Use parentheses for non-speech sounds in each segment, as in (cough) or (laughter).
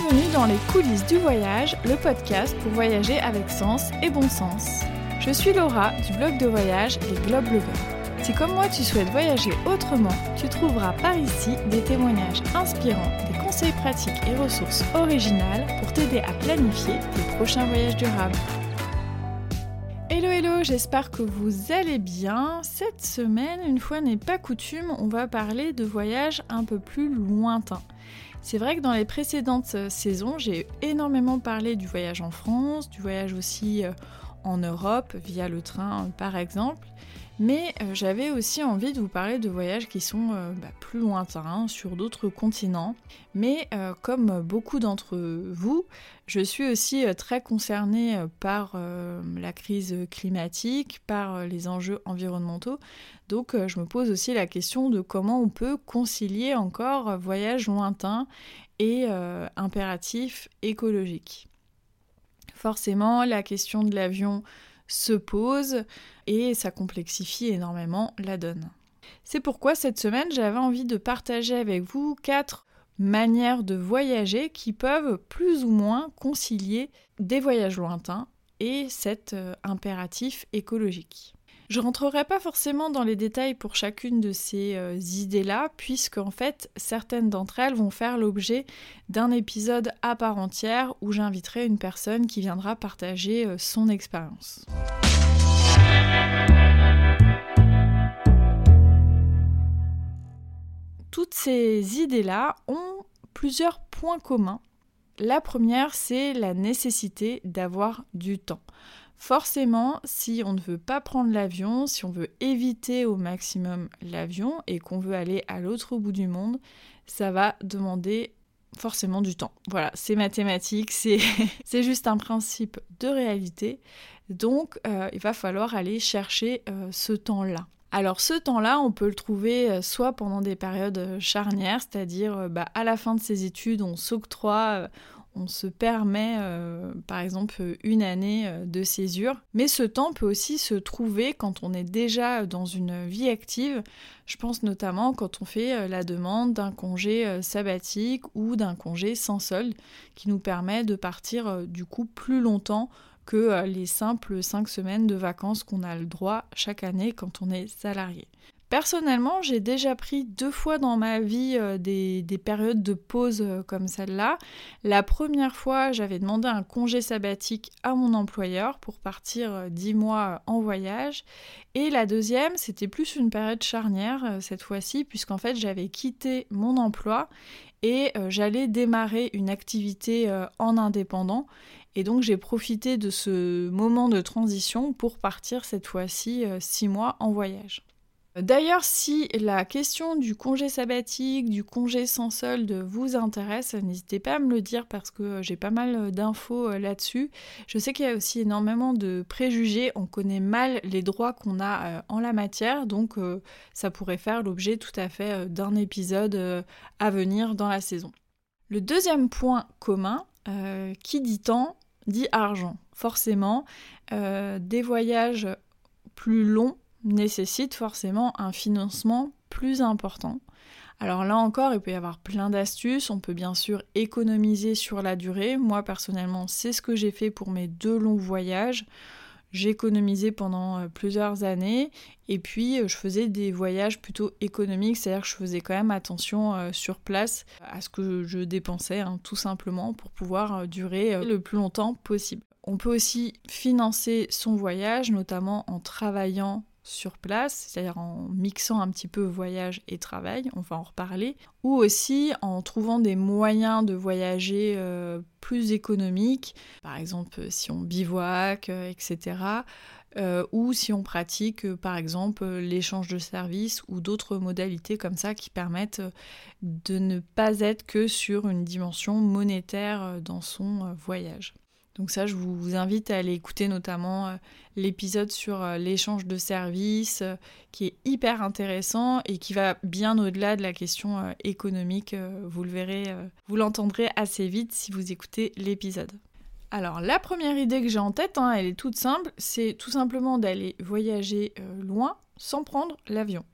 Bienvenue dans les coulisses du voyage, le podcast pour voyager avec sens et bon sens. Je suis Laura du blog de voyage Les Globe Lovers. Si comme moi tu souhaites voyager autrement, tu trouveras par ici des témoignages inspirants, des conseils pratiques et ressources originales pour t'aider à planifier tes prochains voyages durables. Hello hello, j'espère que vous allez bien. Cette semaine, une fois n'est pas coutume, on va parler de voyages un peu plus lointains. C'est vrai que dans les précédentes euh, saisons, j'ai énormément parlé du voyage en France, du voyage aussi euh, en Europe via le train par exemple. Mais euh, j'avais aussi envie de vous parler de voyages qui sont bah, plus lointains, sur d'autres continents. Mais comme beaucoup d'entre vous, je suis aussi très concernée par la crise climatique, par les enjeux environnementaux. Donc je me pose aussi la question de comment on peut concilier encore voyage lointain et impératif écologique. Forcément, la question de l'avion se pose et ça complexifie énormément la donne. C'est pourquoi cette semaine j'avais envie de partager avec vous quatre manières de voyager qui peuvent plus ou moins concilier des voyages lointains et cet euh, impératif écologique. Je rentrerai pas forcément dans les détails pour chacune de ces euh, idées-là, puisque en fait certaines d'entre elles vont faire l'objet d'un épisode à part entière où j'inviterai une personne qui viendra partager euh, son expérience. Toutes ces idées-là ont plusieurs points communs. La première, c'est la nécessité d'avoir du temps. Forcément, si on ne veut pas prendre l'avion, si on veut éviter au maximum l'avion et qu'on veut aller à l'autre bout du monde, ça va demander forcément du temps. Voilà, c'est mathématique, c'est (laughs) juste un principe de réalité. Donc, euh, il va falloir aller chercher euh, ce temps-là. Alors ce temps-là, on peut le trouver euh, soit pendant des périodes charnières, c'est-à-dire bah, à la fin de ses études, on s'octroie, on se permet euh, par exemple une année euh, de césure, mais ce temps peut aussi se trouver quand on est déjà dans une vie active. Je pense notamment quand on fait euh, la demande d'un congé sabbatique ou d'un congé sans solde qui nous permet de partir du coup plus longtemps que les simples 5 semaines de vacances qu'on a le droit chaque année quand on est salarié. Personnellement, j'ai déjà pris deux fois dans ma vie euh, des, périodes de pause euh, comme celle-là. La première fois, j'avais demandé un congé sabbatique à mon employeur pour partir euh, dix mois en voyage. Et la deuxième, c'était plus une période charnière cette fois-ci, puisqu'en fait, j'avais quitté mon emploi et j'allais démarrer une activité en indépendant. Et donc j'ai profité de ce moment de transition pour partir cette fois-ci six mois en voyage. D'ailleurs, si la question du congé sabbatique, du congé sans solde vous intéresse, n'hésitez pas à me le dire parce que j'ai pas mal d'infos euh, là-dessus. Je sais qu'il y a aussi énormément de préjugés, on connaît mal les droits qu'on a euh, en la matière, donc euh, ça pourrait faire l'objet tout à fait d'un épisode à venir dans la saison. Le deuxième point commun, qui dit temps, dit argent. Forcément, des voyages plus longs nécessite forcément un financement plus important. Alors là encore, il peut y avoir plein d'astuces. On peut bien sûr économiser sur la durée. Moi personnellement, c'est ce que j'ai fait pour mes deux longs voyages. J'ai économisé pendant euh, plusieurs années et puis euh, je faisais des voyages plutôt économiques, c'est-à-dire que je faisais quand même attention euh, sur place à ce que je dépensais, hein, tout simplement pour pouvoir durer le plus longtemps possible. On peut aussi financer son voyage, notamment en travaillant sur place, c'est-à-dire en mixant un petit peu voyage et travail, on va en reparler, ou aussi en trouvant des moyens de voyager euh, plus économiques, par exemple si on bivouac, euh, etc. Euh, ou si on pratique par exemple l'échange de services ou d'autres modalités comme ça qui permettent de ne pas être que sur une dimension monétaire dans son voyage. Donc ça, je vous invite à aller écouter notamment euh, l'épisode sur euh, l'échange de services, euh, qui est hyper intéressant et qui va bien au-delà de la question économique. vous le verrez, vous l'entendrez assez vite si vous écoutez l'épisode. Alors la première idée que j'ai en tête, hein, elle est toute simple, c'est tout simplement d'aller voyager loin sans prendre l'avion.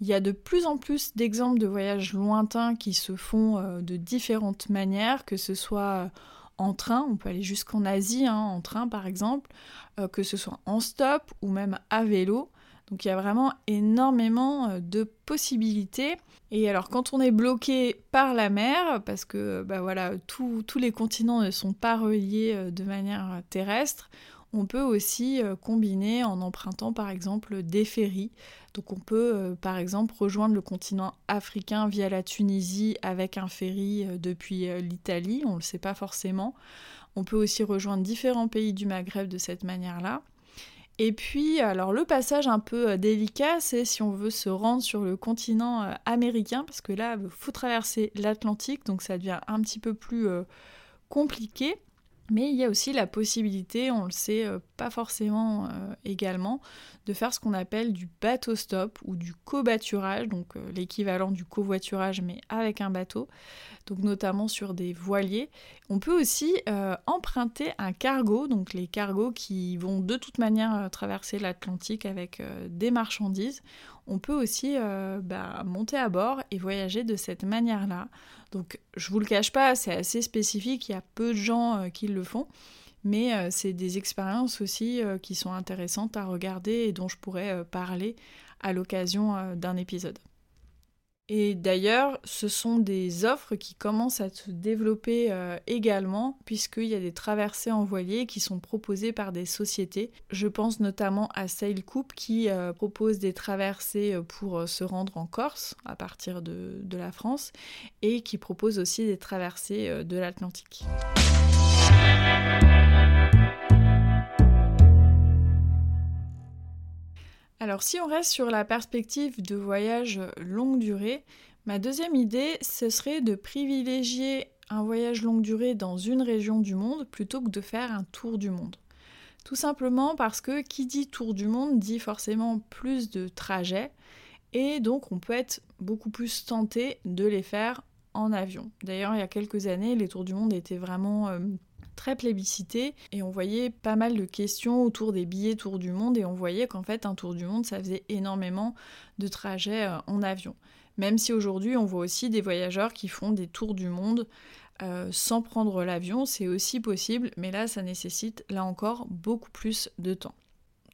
Il y a de plus en plus d'exemples de voyages lointains qui se font de différentes manières, que ce soit en train, on peut aller jusqu'en Asie hein, en train par exemple, que ce soit en stop ou même à vélo. Donc il y a vraiment énormément euh, de possibilités. Et alors quand on est bloqué par la mer, parce que bah voilà, tous les continents ne sont pas reliés euh, de manière terrestre, on peut aussi euh, combiner en empruntant par exemple des ferries. Donc on peut par exemple rejoindre le continent africain via la Tunisie avec un ferry depuis l'Italie, on ne le sait pas forcément. On peut aussi rejoindre différents pays du Maghreb de cette manière-là. Et puis, alors le passage un peu euh, délicat, c'est si on veut se rendre sur le continent euh, américain, parce que là, il faut traverser l'Atlantique, donc ça devient un petit peu plus euh, compliqué. Mais il y a aussi la possibilité, on le sait pas forcément également, de faire ce qu'on appelle du bateau stop ou du covoiturage, donc l'équivalent du covoiturage mais avec un bateau donc notamment sur des voiliers. On peut aussi euh, emprunter un cargo, donc les cargos qui vont de toute manière euh, traverser l'Atlantique avec euh, des marchandises. On peut aussi bah, monter à bord et voyager de cette manière-là. Donc je vous le cache pas, c'est assez spécifique, il y a peu de gens qui le font. Mais c'est des expériences aussi qui sont intéressantes à regarder et dont je pourrais parler à l'occasion d'un épisode. Et d'ailleurs, ce sont des offres qui commencent à se développer euh, également, puisqu'il y a des traversées en voilier qui sont proposées par des sociétés. Je pense notamment à SailCoupe qui euh, propose des traversées euh, pour se rendre en Corse à partir de, la France et qui propose aussi des traversées de l'Atlantique. Alors si on reste sur la perspective de voyage longue durée, ma deuxième idée, ce serait de privilégier un voyage longue durée dans une région du monde plutôt que de faire un tour du monde. Tout simplement parce que qui dit tour du monde dit forcément plus de trajets et donc on peut être beaucoup plus tenté de les faire en avion. D'ailleurs, il y a quelques années, les tours du monde étaient vraiment euh, très plébiscité et on voyait pas mal de questions autour des billets tour du monde et on voyait qu'en fait un tour du monde ça faisait énormément de trajets euh, en avion. Même si aujourd'hui on voit aussi des voyageurs qui font des tours du monde euh, sans prendre l'avion, c'est aussi possible, mais là ça nécessite là encore beaucoup plus de temps.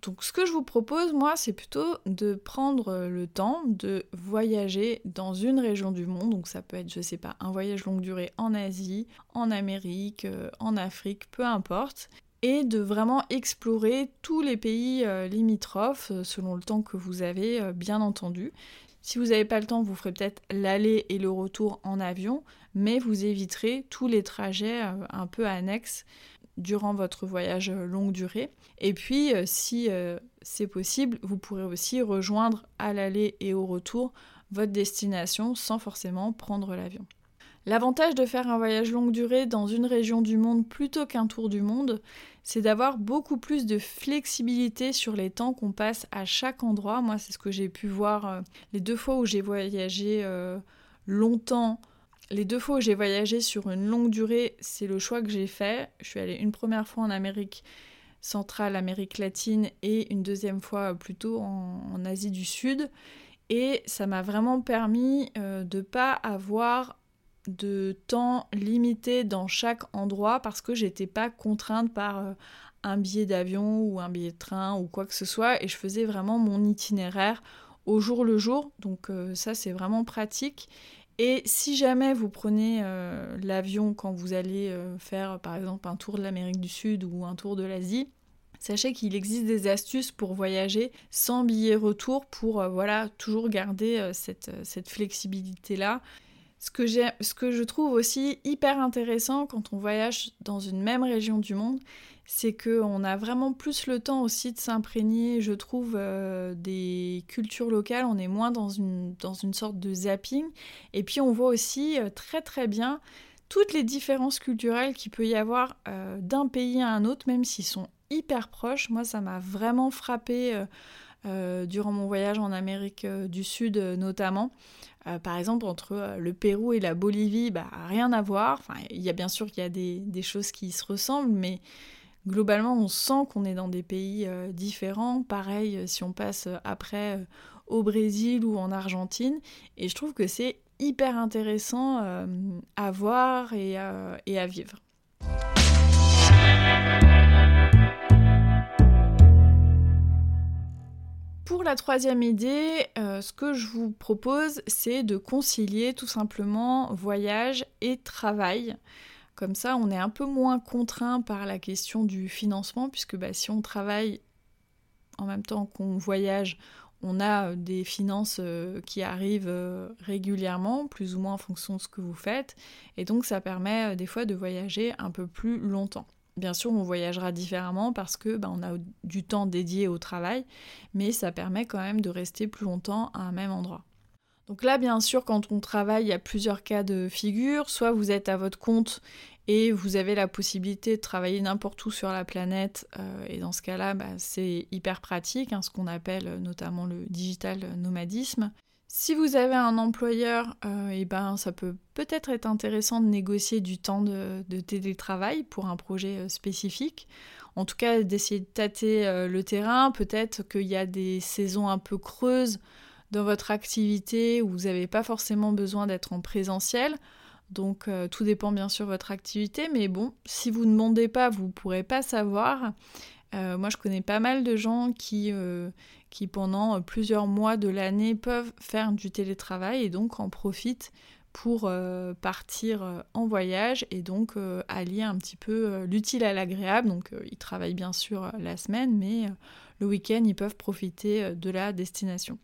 Donc ce que je vous propose, moi, c'est plutôt de prendre le temps de voyager dans une région du monde. Donc ça peut être, je sais pas, un voyage longue durée en Asie, en Amérique, euh, en Afrique, peu importe. Et de vraiment explorer tous les pays euh, limitrophes euh, selon le temps que vous avez, bien entendu. Si vous n'avez pas le temps, vous ferez peut-être l'aller et le retour en avion, mais vous éviterez tous les trajets un peu annexes durant votre voyage longue durée. Et puis, euh, si euh, c'est possible, vous pourrez aussi rejoindre à l'aller et au retour votre destination sans forcément prendre l'avion. L'avantage de faire un voyage longue durée dans une région du monde plutôt qu'un tour du monde, c'est d'avoir beaucoup plus de flexibilité sur les temps qu'on passe à chaque endroit. Moi, c'est ce que j'ai pu voir euh, les deux fois où j'ai voyagé longtemps les deux fois où j'ai voyagé sur une longue durée, c'est le choix que j'ai fait. Je suis allée une première fois en Amérique centrale, Amérique latine, et une deuxième fois plutôt en, Asie du Sud. Et ça m'a vraiment permis euh, de ne pas avoir de temps limité dans chaque endroit parce que j'étais pas contrainte par euh, un billet d'avion ou un billet de train ou quoi que ce soit et je faisais vraiment mon itinéraire au jour le jour donc euh, ça c'est vraiment pratique et si jamais vous prenez euh, l'avion quand vous allez euh, faire par exemple un tour de l'Amérique du Sud ou un tour de l'Asie, sachez qu'il existe des astuces pour voyager sans billet retour pour euh, voilà toujours garder cette, flexibilité-là. Ce que je trouve aussi hyper intéressant quand on voyage dans une même région du monde, c'est qu'on a vraiment plus le temps aussi de s'imprégner, je trouve, euh, des cultures locales. On est moins dans une, sorte de zapping. Et puis on voit aussi euh, très très bien toutes les différences culturelles qu'il peut y avoir euh, d'un pays à un autre, même s'ils sont hyper proches. Moi, ça m'a vraiment frappé durant mon voyage en Amérique du Sud notamment. par exemple, entre le Pérou et la Bolivie, bah, rien à voir. Il y a bien sûr qu'il y a des, des, choses qui se ressemblent, mais globalement, on sent qu'on est dans des pays euh, différents. Pareil, euh, si on passe euh, après au Brésil ou en Argentine. Et je trouve que c'est hyper intéressant à voir et, à vivre. Pour la troisième idée, ce que je vous propose, c'est de concilier tout simplement voyage et travail. Comme ça, on est un peu moins contraint par la question du financement, puisque bah, si on travaille en même temps qu'on voyage, on a euh, des finances euh, qui arrivent régulièrement, plus ou moins en fonction de ce que vous faites. Et donc ça permet des fois de voyager un peu plus longtemps. Bien sûr, on voyagera différemment parce que ben, on a du temps dédié au travail, mais ça permet quand même de rester plus longtemps à un même endroit. Donc là, bien sûr, quand on travaille, il y a plusieurs cas de figure. Soit vous êtes à votre compte et vous avez la possibilité de travailler n'importe où sur la planète, euh, et dans ce cas-là, ben, c'est hyper pratique, hein, ce qu'on appelle notamment le digital nomadisme. Si vous avez un employeur, euh, eh ben, ça peut peut-être être intéressant de négocier du temps de, télétravail pour un projet euh, spécifique. En tout cas, d'essayer de tâter euh, le terrain. Peut-être qu'il y a des saisons un peu creuses dans votre activité où vous n'avez pas forcément besoin d'être en présentiel. Donc tout dépend bien sûr de votre activité, mais bon, si vous ne demandez pas, vous ne pourrez pas savoir. moi, je connais pas mal de gens qui, qui pendant euh, plusieurs mois de l'année peuvent faire du télétravail et donc en profitent pour euh, partir euh, en voyage et donc allier un petit peu l'utile à l'agréable. Donc ils travaillent bien sûr la semaine, mais le week-end ils peuvent profiter de la destination.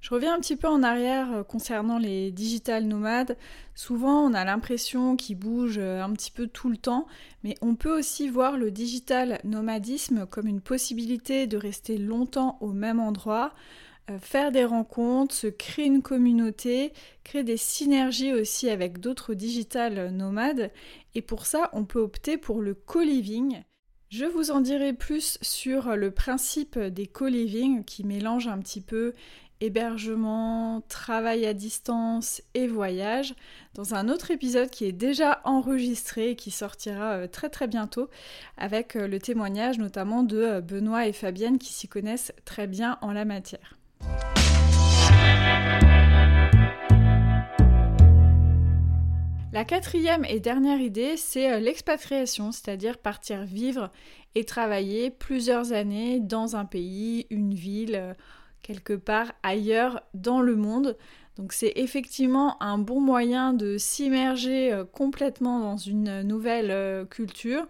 Je reviens un petit peu en arrière euh, concernant les digital nomades. Souvent, on a l'impression qu'ils bougent euh, un petit peu tout le temps, mais on peut aussi voir le digital nomadisme comme une possibilité de rester longtemps au même endroit, euh, faire des rencontres, se créer une communauté, créer des synergies aussi avec d'autres digital nomades. Et pour ça, on peut opter pour le co-living. Je vous en dirai plus sur le principe des co-living qui mélange un petit peu hébergement, travail à distance et voyage dans un autre épisode qui est déjà enregistré et qui sortira euh, très très bientôt avec euh, le témoignage notamment de euh, Benoît et Fabienne qui s'y connaissent très bien en la matière. La quatrième et dernière idée, c'est l'expatriation, c'est-à-dire partir vivre et travailler plusieurs années dans un pays, une ville, quelque part ailleurs dans le monde. Donc c'est effectivement un bon moyen de s'immerger euh, complètement dans une nouvelle euh, culture,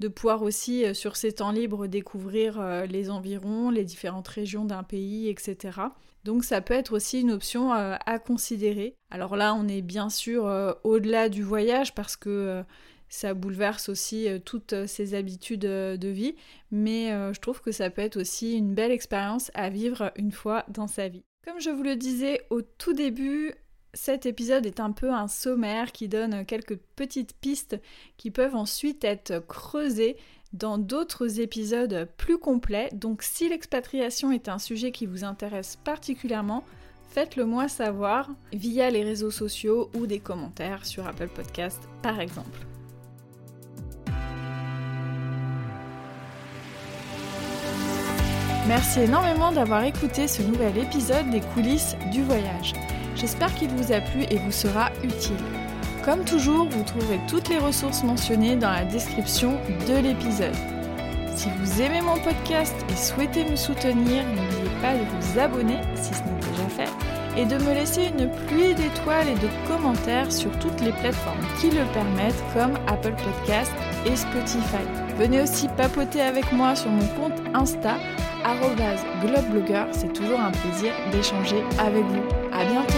de pouvoir aussi euh, sur ses temps libres découvrir les environs, les différentes régions d'un pays, etc. Donc ça peut être aussi une option à considérer. Alors là on est bien sûr au-delà du voyage parce que ça bouleverse aussi euh, toutes euh, ses habitudes euh, de vie, mais je trouve que ça peut être aussi une belle expérience à vivre une fois dans sa vie. Comme je vous le disais au tout début, cet épisode est un peu un sommaire qui donne quelques petites pistes qui peuvent ensuite être creusées dans d'autres épisodes plus complets. Donc si l'expatriation est un sujet qui vous intéresse particulièrement, faites-le moi savoir via les réseaux sociaux ou des commentaires sur Apple Podcast par exemple. Merci énormément d'avoir écouté ce nouvel épisode des coulisses du voyage. J'espère qu'il vous a plu et vous sera utile. Comme toujours, vous trouverez toutes les ressources mentionnées dans la description de l'épisode. Si vous aimez mon podcast et souhaitez me soutenir, n'oubliez pas de vous abonner si ce n'est déjà fait et de me laisser une pluie d'étoiles et de commentaires sur toutes les plateformes qui le permettent comme Apple Podcast et Spotify. Venez aussi papoter avec moi sur mon compte Insta globblogger. C'est toujours un plaisir d'échanger avec vous. À bientôt